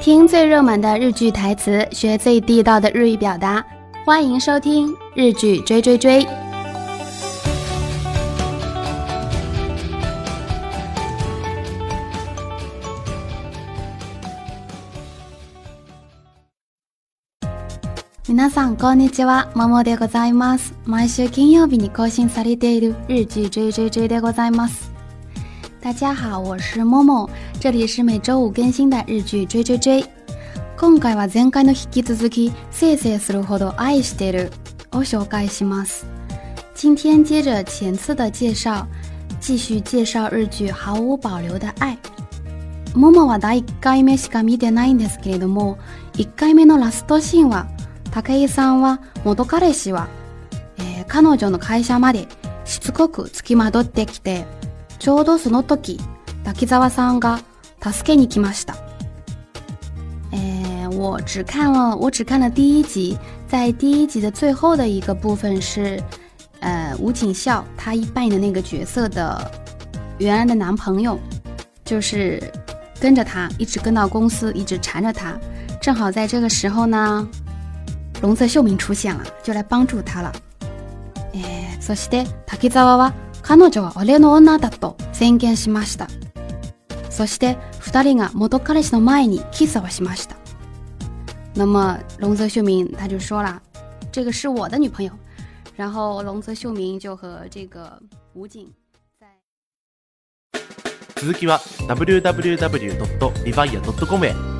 听最热门的日剧台词，学最地道的日语表达，欢迎收听日剧追追追。皆さんこんにちは、m o ございます。毎週金曜日に更新されている日剧追追追でございます。大家好，我是モモ。这里是每周五更新的日剧追追追。今回は前回の引き続き、せいせいするほど愛してるを紹介します。今天接着前次的介绍，继续介绍日剧《毫无保留的爱》。モモは第1回目しか見てないんですけれども、1回目のラストシーンは、武井さんは元彼氏は、えー、彼女の会社までしつこく付きまどってきてちょうどその時、滝沢さんが助けに来ました。哎，我只看了我只看了第一集，在第一集的最后的一个部分是，呃，吴井孝他扮演的那个角色的原来的男朋友，就是跟着他一直跟到公司，一直缠着他。正好在这个时候呢，龙泽秀明出现了，就来帮助他了。そして滝沢は。彼女は俺の女だと宣言しました。そして二人が元彼氏の前にキスをしました。那么龙泽秀明他就说了，这个是我的女朋友。然后龙泽秀明就和这个武警続きは www.revia.com へ。